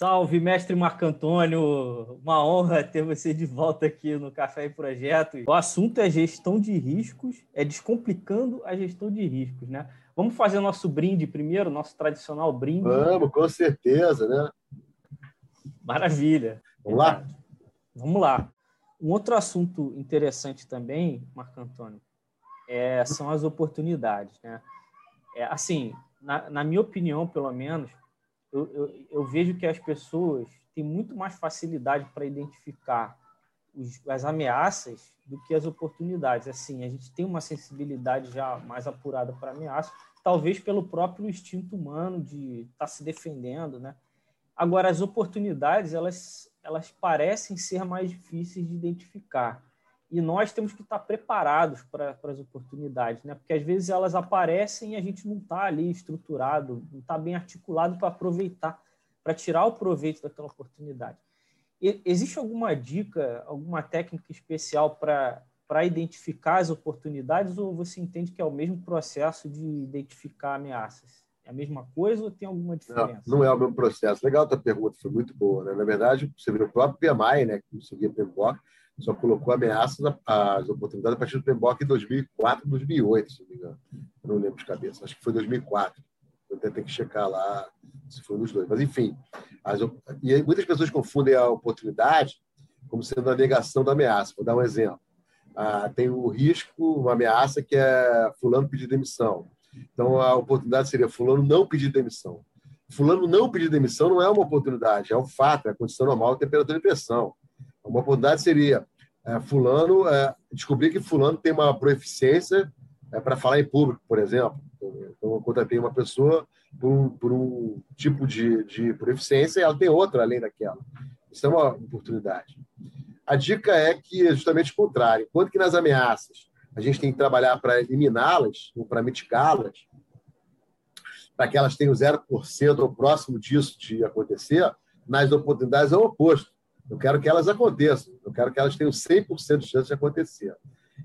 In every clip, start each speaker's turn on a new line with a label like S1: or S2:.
S1: Salve, mestre Marco Antônio! Uma honra ter você de volta aqui no Café e Projeto. O assunto é gestão de riscos, é descomplicando a gestão de riscos, né? Vamos fazer nosso brinde primeiro, nosso tradicional brinde?
S2: Vamos, com certeza, né?
S1: Maravilha.
S2: Vamos lá?
S1: Vamos lá. Um outro assunto interessante também, Marco Antônio, é, são as oportunidades, né? É, assim, na, na minha opinião, pelo menos, eu, eu, eu vejo que as pessoas têm muito mais facilidade para identificar os, as ameaças do que as oportunidades. Assim, a gente tem uma sensibilidade já mais apurada para ameaça, talvez pelo próprio instinto humano de estar tá se defendendo, né? Agora, as oportunidades, elas, elas parecem ser mais difíceis de identificar. E nós temos que estar preparados para, as oportunidades, né? porque às vezes elas aparecem e a gente não está ali estruturado, não está bem articulado para aproveitar, para tirar o proveito daquela oportunidade. E, existe alguma dica, alguma técnica especial para, para identificar as oportunidades ou você entende que é o mesmo processo de identificar ameaças? É a mesma coisa ou tem alguma diferença?
S2: Não, não é o mesmo processo. Legal a tua pergunta, foi muito boa. Né? Na verdade, você viu o próprio PMI, né, que seguia PMBOK, só colocou ameaças às oportunidades a partir do PMBOK em 2004, 2008, se não me engano. Não lembro de cabeça. Acho que foi 2004. Eu até que checar lá se foi nos dois. Mas, enfim, as, e muitas pessoas confundem a oportunidade como sendo a negação da ameaça. Vou dar um exemplo. Ah, tem o risco, uma ameaça que é fulano pedir demissão. Então, a oportunidade seria fulano não pedir demissão. Fulano não pedir demissão não é uma oportunidade, é um fato, é a condição normal temperatura e pressão. Uma oportunidade seria é, fulano é, descobrir que fulano tem uma proeficiência é, para falar em público, por exemplo. Então, eu contratei uma pessoa por por um tipo de, de proeficiência e ela tem outra além daquela. Isso é uma oportunidade. A dica é que é justamente o contrário. Enquanto que nas ameaças a gente tem que trabalhar para eliminá-las ou para mitigá-las, para que elas tenham 0% ou próximo disso de acontecer, nas oportunidades é o oposto. Eu quero que elas aconteçam, eu quero que elas tenham 100% de chance de acontecer.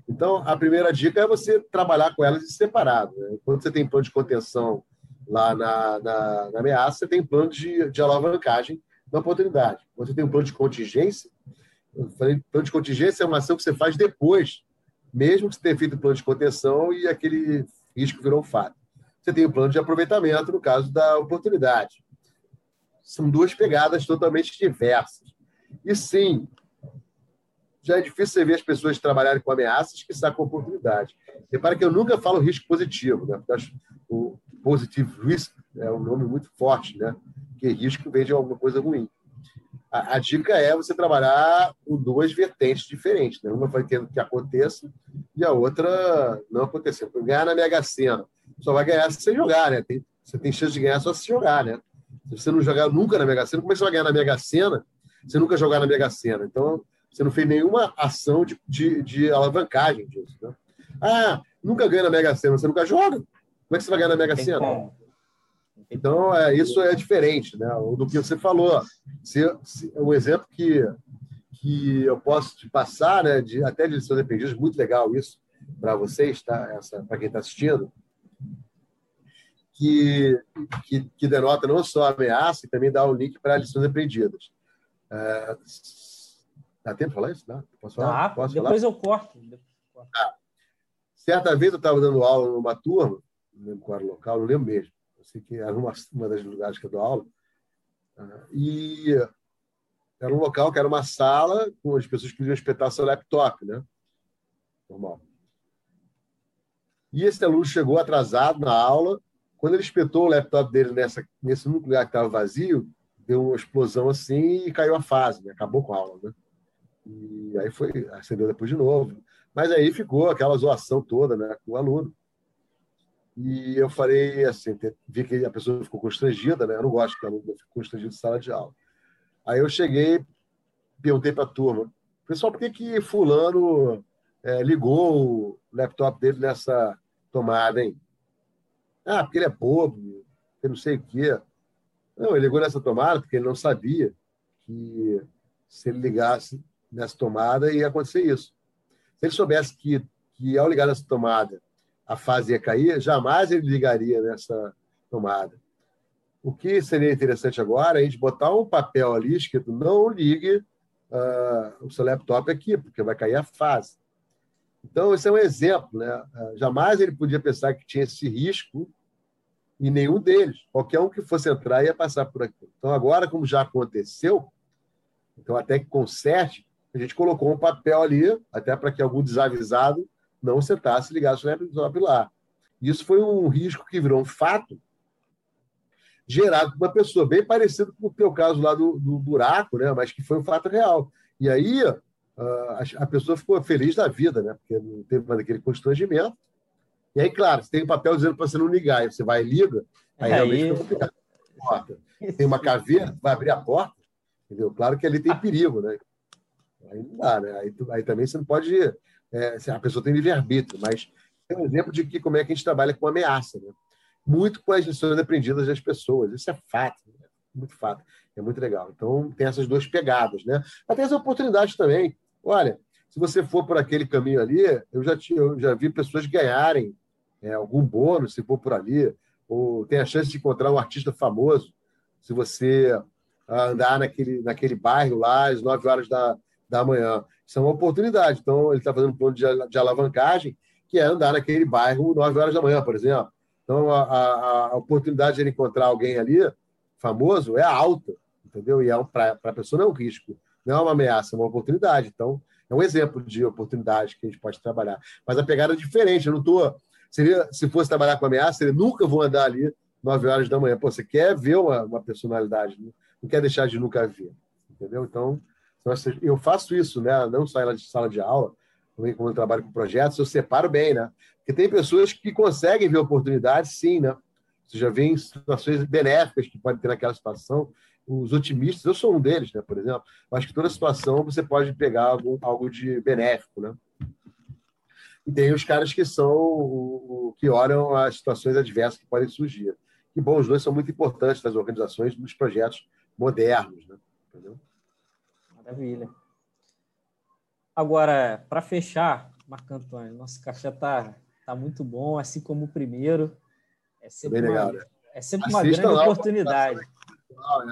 S2: Então, a primeira dica é você trabalhar com elas em separado. Né? Quando você tem plano de contenção lá na, na, na ameaça, você tem plano de, de alavancagem na oportunidade. Quando você tem um plano de contingência, eu falei, plano de contingência é uma ação que você faz depois, mesmo que você tenha feito o plano de contenção e aquele risco virou fato. Você tem o plano de aproveitamento no caso da oportunidade. São duas pegadas totalmente diversas. E sim, já é difícil você ver as pessoas trabalharem com ameaças que sacam oportunidade. Repara que eu nunca falo risco positivo, né? o positive risk é um nome muito forte, né? Que risco vem de alguma coisa ruim. A, a, dica é você trabalhar com duas vertentes diferentes. Né? Uma querendo que aconteça e a outra não acontecer. Ganhar na Mega Sena. Só vai ganhar se você jogar, né? Tem, você tem chance de ganhar só se jogar, né? Se você não jogar nunca na Mega Sena, como é que você vai ganhar na Mega Sena você nunca jogar na Mega Sena. Então, você não fez nenhuma ação de, de, de alavancagem disso. Né? Ah, nunca ganha na Mega Sena, você nunca joga. Como é que você vai ganhar na Mega Sena? Então, é, isso é diferente né, do que você falou. Se, se, um exemplo que, que eu posso te passar, né, de, até de lições aprendidas, muito legal isso para vocês, tá? para quem está assistindo, que, que, que, denota não só ameaça, e também dá o link para lições aprendidas. É, dá tempo de falar isso? Dá?
S1: Posso falar? Dá, Posso depois falar? eu corto.
S2: Ah, certa vez eu estava dando aula numa turma, não lembro qual era o local, não lembro mesmo. Eu sei que era uma, uma das lugares que eu dou aula. Uh, e era um local que era uma sala com as pessoas que podiam espetar seu laptop, né? Normal. E esse aluno chegou atrasado na aula. Quando ele espetou o laptop dele nessa, nesse lugar que estava vazio, deu uma explosão assim e caiu a fase, né? acabou com a aula. Né? E aí foi, acendeu depois de novo. Mas aí ficou aquela zoação toda né, com o aluno. E eu falei assim, vi que a pessoa ficou constrangida, né? Eu não gosto que o aluno fique constrangido em sala de aula. Aí eu cheguei, perguntei para a turma, pessoal, por que que fulano é, ligou o laptop dele nessa tomada, hein? Ah, porque ele é bobo, eu não sei o quê. Não, ele ligou nessa tomada porque ele não sabia que se ele ligasse nessa tomada ia acontecer isso. Se ele soubesse que, que ao ligar nessa tomada a fase ia cair, jamais ele ligaria nessa tomada. o que seria interessante agora é a gente botar um papel ali escrito não ligue uh, o seu laptop aqui, porque vai cair a fase. Então, esse é um exemplo. Né? Uh, jamais ele podia pensar que tinha esse risco e nenhum deles. Qualquer um que fosse entrar ia passar por aqui. Então, agora, como já aconteceu, então até que conserte, a gente colocou um papel ali, até para que algum desavisado não sentasse e ligasse o lá. Isso foi um risco que virou um fato gerado por uma pessoa, bem parecido com o teu caso lá do, do buraco, né? mas que foi um fato real. E aí a, a pessoa ficou feliz da vida, né? porque não teve mais aquele constrangimento. E aí, claro, você tem um papel dizendo para você não ligar, aí você vai e liga, aí, aí... realmente fica complicado. Porta. Tem uma caveira, vai abrir a porta, entendeu? Claro que ali tem perigo, né? Aí não dá, né? Aí, aí também você não pode. É, a pessoa tem livre-arbítrio, mas é um exemplo de que como é que a gente trabalha com ameaça, né? muito com as lições aprendidas das pessoas. Isso é fato, né? muito fato. É muito legal. Então, tem essas duas pegadas, né? Mas tem essa oportunidade também. Olha, se você for por aquele caminho ali, eu já, eu já vi pessoas ganharem é, algum bônus se for por ali, ou tem a chance de encontrar um artista famoso se você ah, andar naquele, naquele bairro lá às 9 horas da, da manhã. Isso é uma oportunidade. Então, ele está fazendo um plano de, de alavancagem, que é andar naquele bairro 9 horas da manhã, por exemplo. Então, a, a, a oportunidade de ele encontrar alguém ali famoso é alta, entendeu? E é um, para a pessoa não é um risco, não é uma ameaça, é uma oportunidade. Então, é um exemplo de oportunidade que a gente pode trabalhar. Mas a pegada é diferente. Eu não estou. Seria, se fosse trabalhar com ameaça, eu nunca vou andar ali 9 horas da manhã. Pô, você quer ver uma, uma personalidade, né? não quer deixar de nunca ver. Entendeu? Então, eu faço isso, né? Não só em sala de aula, também quando eu trabalho com projetos, eu separo bem, né? Porque tem pessoas que conseguem ver oportunidades, sim, né? Você já vê situações benéficas que pode ter naquela situação. Os otimistas, eu sou um deles, né? Por exemplo, acho que toda situação você pode pegar algo, algo de benéfico, né? E tem os caras que são o, o, que olham as situações adversas que podem surgir. E bom, os dois são muito importantes nas organizações, nos projetos modernos, né? Entendeu?
S1: Maravilha. Agora, para fechar, Marco Antônio, nosso café está tá muito bom, assim como o primeiro. É sempre Bem uma, legal, né? é sempre uma grande lá, oportunidade.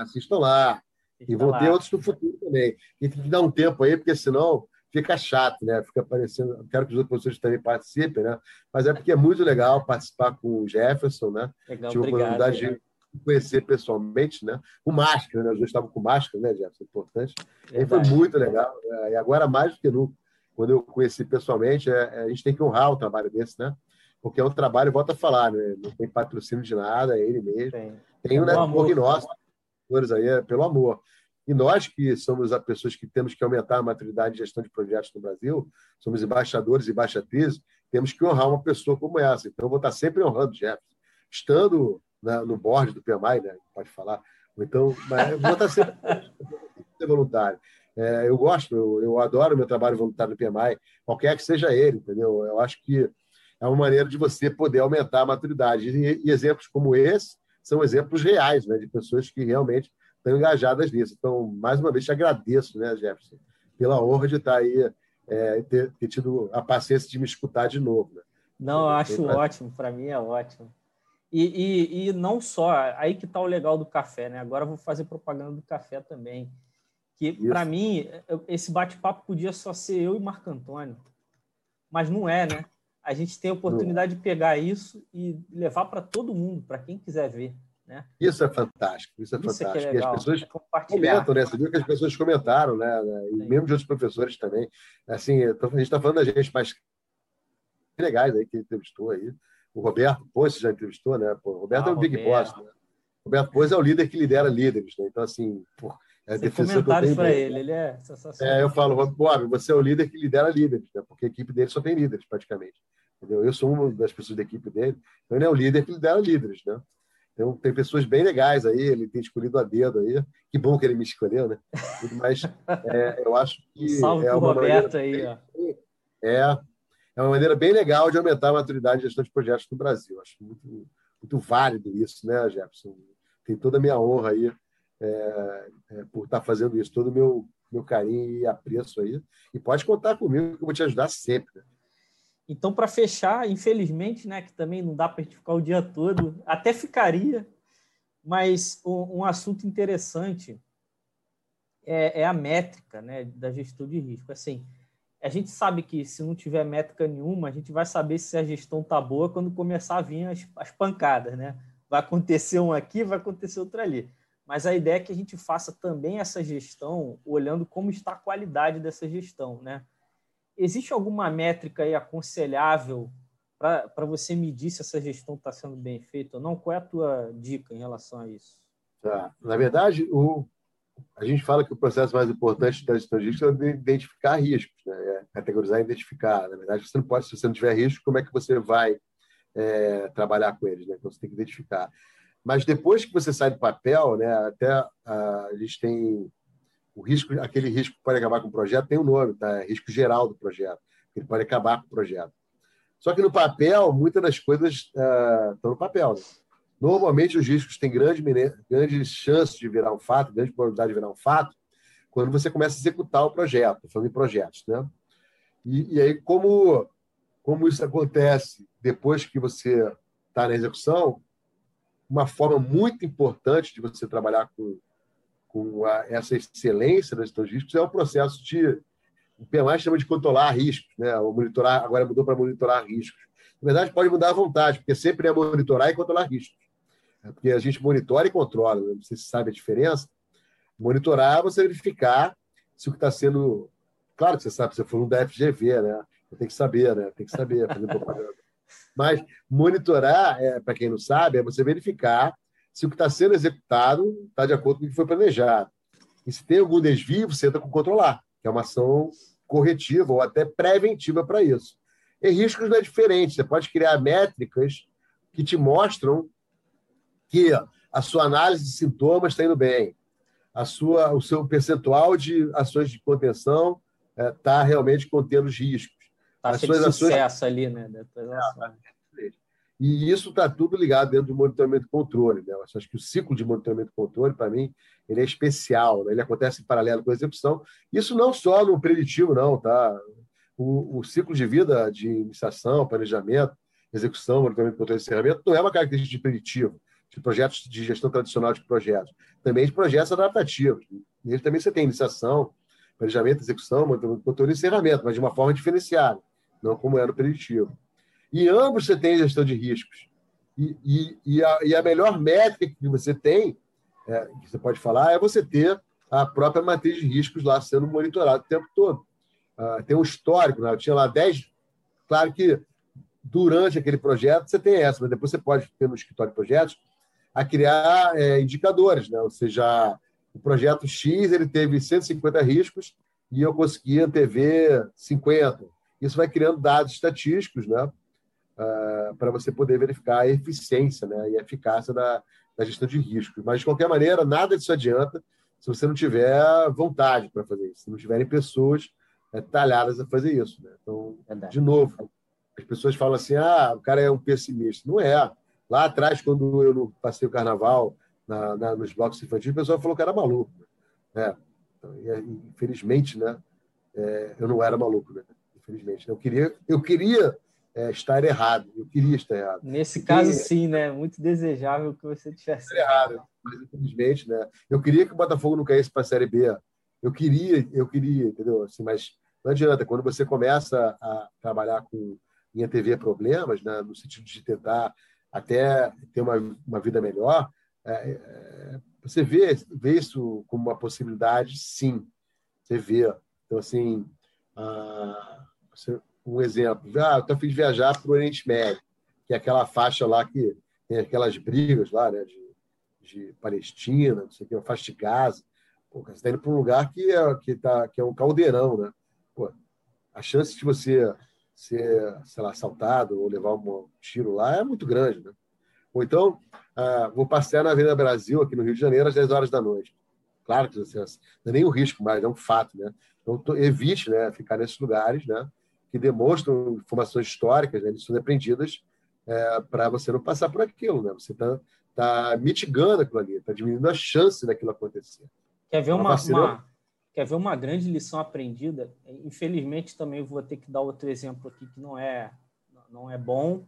S2: Assistam lá. E vão lá. ter outros no futuro também. E tem que dar um tempo aí, porque senão fica chato, né? Fica parecendo. Quero que os outros professores também participem, né? Mas é porque é muito legal participar com o Jefferson, né?
S1: Legal, Tive a oportunidade
S2: de conhecer pessoalmente, né? Com máscara, né? Os dois estavam com máscara, né, Jefferson? Importante. E foi muito legal. Né? E agora mais do que nunca quando eu conheci pessoalmente, é, é, a gente tem que honrar o trabalho desse, né? Porque é um trabalho, volta a falar, né? Não tem patrocínio de nada, é ele mesmo. Tem, tem um network nosso, aí, é pelo amor. E nós que somos as pessoas que temos que aumentar a maturidade de gestão de projetos no Brasil, somos embaixadores e embaixadores, temos que honrar uma pessoa como essa. Então, eu vou estar sempre honrando Jefferson. Estando na, no board do PMI, né? pode falar, então, mas vou estar sempre voluntário. É, eu gosto, eu, eu adoro meu trabalho voluntário no PMI, qualquer que seja ele, entendeu? Eu acho que é uma maneira de você poder aumentar a maturidade. E, e exemplos como esse são exemplos reais, né, de pessoas que realmente estão engajadas nisso. Então, mais uma vez, te agradeço, né, Jefferson, pela honra de estar aí, é, ter, ter, tido a paciência de me escutar de novo. Né?
S1: Não, eu acho pra... ótimo, para mim é ótimo. E, e, e não só, aí que está o legal do café, né? Agora eu vou fazer propaganda do café também. Que, para mim, esse bate-papo podia só ser eu e Marco Antônio. Mas não é, né? A gente tem a oportunidade de pegar isso e levar para todo mundo, para quem quiser ver. Né?
S2: Isso é fantástico, isso é isso fantástico. É, é legal, e as pessoas é comentam, né? Você viu que as pessoas comentaram, né? E mesmo de outros professores também. Assim, a gente está falando da gente mais legais aí que entrevistou aí. O Roberto Poço já entrevistou, né? Pô, o Roberto ah, é o Big Boss. Né? O Roberto Poço é o líder que lidera líderes, né? Então, assim, por
S1: é Sem comentários para ele, ele é sensacional.
S2: É, eu falo, Bob, você é o líder que lidera líderes, né? porque a equipe dele só tem líderes, praticamente. Entendeu? Eu sou uma das pessoas da equipe dele, então ele é o líder que lidera líderes, né? Então, tem pessoas bem legais aí, ele tem escolhido a dedo aí. Que bom que ele me escolheu, né? Mas é, eu acho que.
S1: Salve
S2: é
S1: uma Roberto aí, ó.
S2: É, é uma maneira bem legal de aumentar a maturidade de gestão de projetos no Brasil. Acho muito, muito válido isso, né, Jefferson? Tem toda a minha honra aí é, é, por estar fazendo isso, todo o meu, meu carinho e apreço aí. E pode contar comigo, que eu vou te ajudar sempre.
S1: Então, para fechar, infelizmente, né, que também não dá para a gente ficar o dia todo, até ficaria, Mas um, um assunto interessante é, é, a métrica né, da gestão de risco. Assim, a gente sabe que se não tiver métrica nenhuma, a gente vai saber se a gestão está boa quando começar a vir as, as pancadas. Né? Vai acontecer um aqui, vai acontecer outro ali. Mas a ideia é que a gente faça também essa gestão olhando como está a qualidade dessa gestão. Né? Existe alguma métrica aí aconselhável para você medir se essa gestão está sendo bem feita ou não? Qual é a tua dica em relação a isso?
S2: Tá. Na verdade, o, a gente fala que o processo mais importante da gestão de risco é identificar riscos, né? é categorizar e identificar. Na verdade, você não pode, se você não tiver risco, como é que você vai é, trabalhar com eles? Né? Então, você tem que identificar. Mas depois que você sai do papel, né, até a, a gente tem o risco, aquele risco que pode acabar com o projeto tem um nome, tá? É risco geral do projeto. Ele pode acabar com o projeto. Só que no papel, muitas das coisas uh, estão no papel. Né? Normalmente, os riscos têm grande, grandes chances de virar um fato, grande probabilidade de virar um fato, quando você começa a executar o projeto, falando em projetos. Né? E, e aí, como, como isso acontece depois que você está na execução, uma forma muito importante de você trabalhar com, com a, essa excelência das seus riscos é o processo de o PMI chama de controlar riscos, né? O monitorar agora mudou para monitorar riscos. Na verdade, pode mudar à vontade, porque sempre é monitorar e controlar riscos. É porque a gente monitora e controla, né? se sabe a diferença. Monitorar é você verificar se o que está sendo. Claro que você sabe, você for um da FGV, né? Tem que saber, né? Tem que saber fazer propaganda. Mas monitorar, é, para quem não sabe, é você verificar se o que está sendo executado está de acordo com o que foi planejado. E se tem algum desvio, você entra com controlar que é uma ação corretiva ou até preventiva para isso. E riscos não é diferente. Você pode criar métricas que te mostram que a sua análise de sintomas está indo bem, a sua, o seu percentual de ações de contenção está é, realmente contendo os riscos.
S1: Está as suas sucesso ações... ali, né?
S2: E isso está tudo ligado dentro do monitoramento e controle. Né? Eu acho que o ciclo de monitoramento e controle, para mim, ele é especial. Né? Ele acontece em paralelo com a execução. Isso não só no preditivo, não. Tá? O, o ciclo de vida de iniciação, planejamento, execução, monitoramento, controle e encerramento não é uma característica de preditivo, de projetos de gestão tradicional de projetos. Também de projetos adaptativos. Nele também você tem iniciação, planejamento, execução, monitoramento, controle e encerramento, mas de uma forma diferenciada, não como era no preditivo. E ambos você tem gestão de riscos. E, e, e, a, e a, melhor métrica que você tem, é, que você pode falar, é você ter a própria matriz de riscos lá sendo monitorada o tempo todo. Uh, tem um histórico, né? eu tinha lá 10. Claro que durante aquele projeto você tem essa, mas depois você pode ter no escritório de projetos a criar é, indicadores, né? ou seja, o projeto X ele teve 150 riscos e eu consegui antever 50. Isso vai criando dados estatísticos, né? Uh, para você poder verificar a eficiência né, e a eficácia da, da gestão de riscos. Mas, de qualquer maneira, nada disso adianta se você não tiver vontade para fazer isso, se não tiverem pessoas é, talhadas a fazer isso. Né? Então, Verdade. de novo, as pessoas falam assim: ah, o cara é um pessimista. Não é. Lá atrás, quando eu passei o carnaval na, na, nos blocos infantis, o pessoal falou que era maluco. Né? Então, e, infelizmente, né? É, eu não era maluco, né? Infelizmente. Eu queria, eu queria é, estar errado. Eu queria estar errado.
S1: Nesse Porque, caso, sim, né? Muito desejável que você tivesse
S2: errado. Mas, infelizmente, né? Eu queria que o Botafogo não caísse para a Série B. Eu queria, eu queria, entendeu? Assim, mas não adianta. Quando você começa a trabalhar com em antever problemas, né? no sentido de tentar até ter uma, uma vida melhor, é, é, você vê, vê isso como uma possibilidade, sim. Você vê. Então, assim, ah, você, um exemplo. Ah, eu de viajar para o Oriente Médio, que é aquela faixa lá que tem aquelas brigas lá, né, de, de Palestina, não sei o que, uma faixa de Gaza. Pô, você está indo para um lugar que é, que, tá, que é um caldeirão, né? Pô, a chance de você ser, sei lá, assaltado ou levar um tiro lá é muito grande, né? Ou então, ah, vou passear na Avenida Brasil, aqui no Rio de Janeiro, às 10 horas da noite. Claro que você, não é nem um risco, mas é um fato, né? Então, evite né, ficar nesses lugares, né? Que demonstram informações históricas, né, são aprendidas é, para você não passar por aquilo. Né? Você está tá mitigando aquilo ali, está diminuindo a chance daquilo acontecer.
S1: Quer ver uma, uma, quer ver uma grande lição aprendida? Infelizmente, também vou ter que dar outro exemplo aqui que não é, não é bom,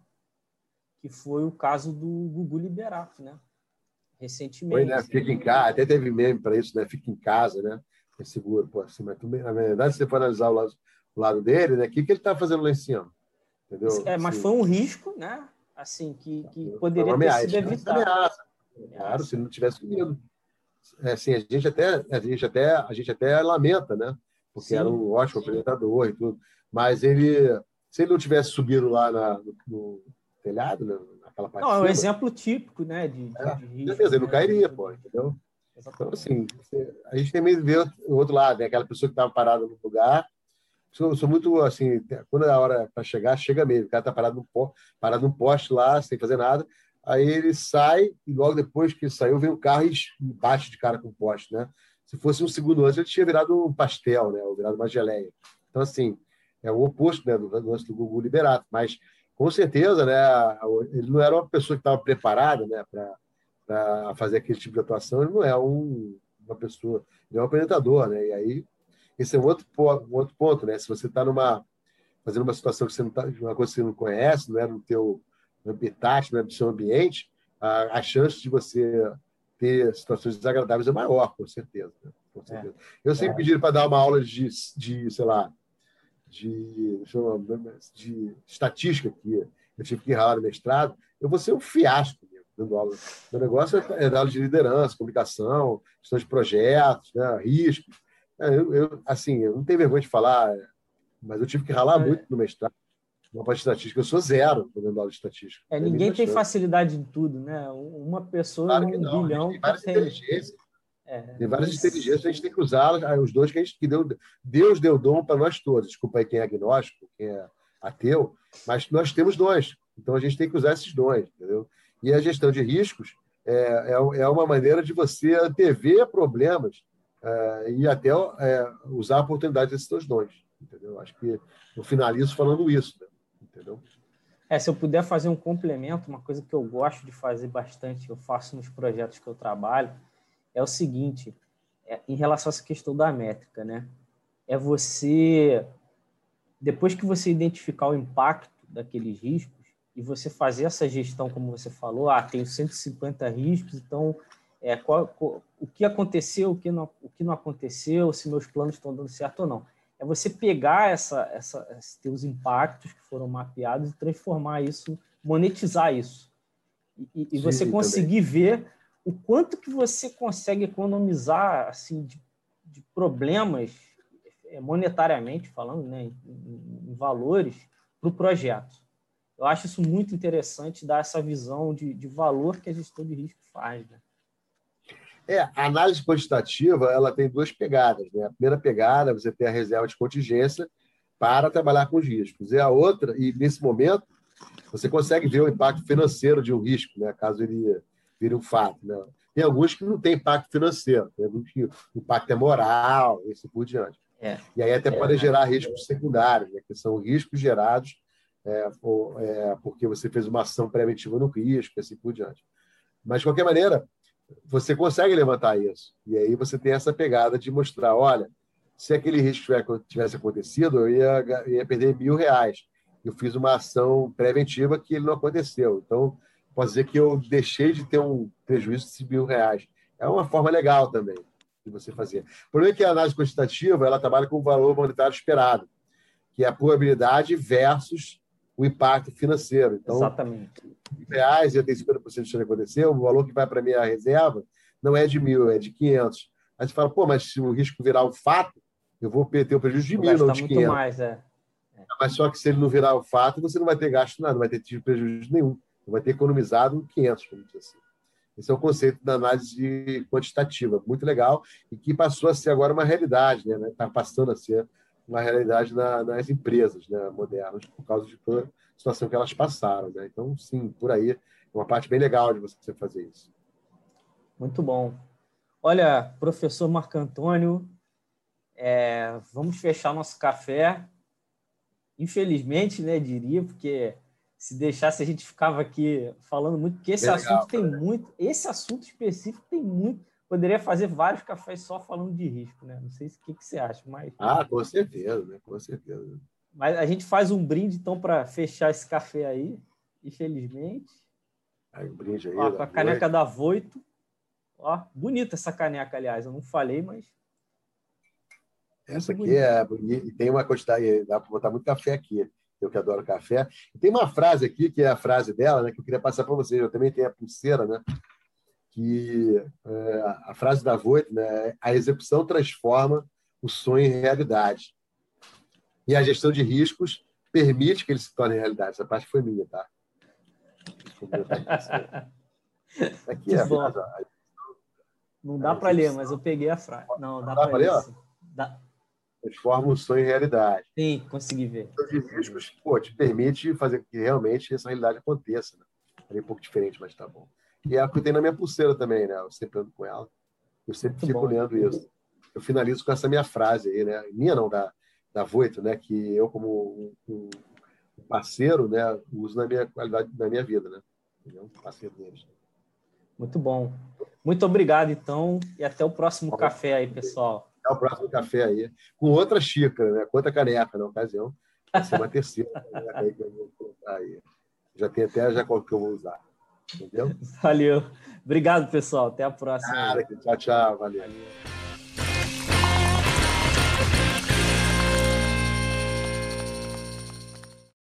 S1: que foi o caso do Gugu Liberato. Né? recentemente.
S2: Foi, né? Fica em casa, até teve meme para isso, né? Fica em casa, né? É seguro, pô, assim, mas na verdade, se você for analisar o lado, lado dele, né? O que, que ele está fazendo lá em cima?
S1: Entendeu? É, mas assim, foi um risco, né? Assim, que, que poderia ameaça, ter sido evitado. Ameaça.
S2: Claro, se não tivesse comido. É, assim, a gente até a gente até a gente até lamenta, né? Porque Sim. era um ótimo apresentador e tudo, mas ele se ele não tivesse subido lá na, no, no telhado, né, naquela parte.
S1: Não, é um exemplo típico, né? De,
S2: é, de risco, certeza, ele não né? cairia, pô, entendeu? Então, assim, a gente tem de ver o outro lado, né? aquela pessoa que estava parada no lugar. Sou, sou muito assim, quando é a hora para chegar, chega mesmo. O cara está parado no, parado poste lá, sem fazer nada. Aí ele sai e logo depois que saiu, vem o carro e bate de cara com o poste, né? Se fosse um segundo antes, ele tinha virado um pastel, né? Ou virado uma geleia. Então, assim, é o oposto né, do lance do Gugu Liberato. Mas, com certeza, né? Ele não era uma pessoa que estava preparada, né? Para fazer aquele tipo de atuação, ele não é um, uma pessoa, ele é um apresentador, né? E aí, esse é um outro, um outro ponto, né? Se você está numa fazendo uma situação que você não tá, uma coisa que você não conhece, não é no teu habitat, não é no seu ambiente, a, a chance de você ter situações desagradáveis é maior, com certeza. Né? Com é. certeza. É. Eu sempre é. pedi para dar uma aula de, de sei lá, de, de estatística que eu tive que ralar no mestrado, eu vou ser um fiasco dando aula. Meu negócio é, é dar aula de liderança, comunicação, gestão de projetos, né, riscos. É, eu, eu, assim, eu não tenho vergonha de falar, mas eu tive que ralar é. muito no mestrado. Uma parte de estatística, eu sou zero dando aula de estatística.
S1: É, ninguém tem facilidade em tudo, né? Uma pessoa claro um não. bilhão.
S2: Tem várias inteligências. É, tem várias isso. inteligências, a gente tem que usá-las, os dois que a gente que deu, Deus deu dom para nós todos. Desculpa aí quem é agnóstico, quem é ateu, mas nós temos dons. Então a gente tem que usar esses dons, entendeu? E a gestão de riscos é, é, é uma maneira de você antever problemas é, e até é, usar a oportunidade desses dons. Entendeu? Acho que eu finalizo falando isso. Né? Entendeu?
S1: É, se eu puder fazer um complemento, uma coisa que eu gosto de fazer bastante, eu faço nos projetos que eu trabalho, é o seguinte, é, em relação a essa questão da métrica, né? É você, depois que você identificar o impacto daqueles riscos, e você fazer essa gestão, como você falou, ah, tenho 150 riscos, então é, qual, qual, o que aconteceu, o que, não, o que não aconteceu, se meus planos estão dando certo ou não. É você pegar essa, essa, esses teus impactos que foram mapeados e transformar isso, monetizar isso. E, e você conseguir também. ver o quanto que você consegue economizar assim, de, de problemas, é, monetariamente falando, né, em, em, em valores, para o projeto. Eu acho isso muito interessante, dar essa visão de, de valor que a gestão de risco faz. Né?
S2: É, a análise quantitativa ela tem duas pegadas. Né? A primeira pegada, você tem a reserva de contingência para trabalhar com os riscos. E a outra, e nesse momento, você consegue ver o impacto financeiro de um risco, né? caso ele vire um fato. Né? Tem alguns que não têm impacto financeiro, tem alguns que o impacto é moral, e assim por diante. É. E aí até é, podem gerar riscos secundários, né? que são riscos gerados é, ou, é, porque você fez uma ação preventiva no risco, assim por diante. Mas, de qualquer maneira, você consegue levantar isso. E aí você tem essa pegada de mostrar, olha, se aquele risco tivesse acontecido, eu ia, ia perder mil reais. Eu fiz uma ação preventiva que ele não aconteceu. Então, posso dizer que eu deixei de ter um prejuízo de mil reais. É uma forma legal também de você fazer. O problema é que a análise quantitativa ela trabalha com o valor monetário esperado, que é a probabilidade versus o impacto financeiro. Então,
S1: Exatamente.
S2: reais ia ter 50% de chance de acontecer, o valor que vai para a minha reserva não é de mil, é de 500. Aí você fala, pô, mas se o risco virar um fato, eu vou ter um prejuízo de mil, não de 500.
S1: Mais, é.
S2: É. Mas só que se ele não virar o um fato, você não vai ter gasto nada, não vai ter tido prejuízo nenhum. Você vai ter economizado 500, como diz assim. Esse é o conceito da análise quantitativa, muito legal, e que passou a ser agora uma realidade, está né? Tá passando a ser uma realidade na, nas empresas né, modernas, por causa de toda a situação que elas passaram. Né? Então, sim, por aí é uma parte bem legal de você fazer isso.
S1: Muito bom. Olha, professor Marco Antônio, é, vamos fechar nosso café. Infelizmente, né, diria, porque se deixasse a gente ficava aqui falando muito, porque esse bem assunto legal, tem né? muito, esse assunto específico tem muito poderia fazer vários cafés só falando de risco, né? Não sei o que, que você acha, mas.
S2: Ah, com certeza, né? Com certeza.
S1: Mas a gente faz um brinde, então, para fechar esse café aí, infelizmente.
S2: Aí, um brinde aí.
S1: Ó, com a caneca da Voito. Ó, bonita essa caneca, aliás. Eu não falei, mas.
S2: Essa aqui é. E tem uma quantidade. Dá para botar muito café aqui. Eu que adoro café. E tem uma frase aqui, que é a frase dela, né, que eu queria passar para vocês. Eu também tenho a pulseira, né? Que é, a frase da Voigt, né? A execução transforma o sonho em realidade. E a gestão de riscos permite que ele se torne realidade. Essa parte foi minha, tá?
S1: Aqui é a Não dá para ler, mas eu peguei a frase. Não, dá, dá para ler. Dá.
S2: Transforma o sonho em realidade.
S1: Sim, consegui ver.
S2: Os riscos pô, te permite fazer que realmente essa realidade aconteça. Né? É um pouco diferente, mas tá bom. E é a que tem na minha pulseira também, né? Eu sempre ando com ela. Eu sempre Muito fico bom. lendo isso. Eu finalizo com essa minha frase aí, né? Minha não, da, da Voito, né? Que eu, como um, um parceiro, né? Uso na minha qualidade, na minha vida, né? Um parceiro deles.
S1: Muito bom. Muito obrigado, então, e até o próximo tá café aí, pessoal.
S2: Até o próximo café aí, com outra xícara, né? com outra caneca na ocasião. Vai ser uma terceira caneca aí que eu vou colocar aí. Já tem até já qual que eu vou usar. Entendeu?
S1: Valeu. Obrigado, pessoal. Até a próxima.
S2: Cara, tchau, tchau. Valeu. Valeu.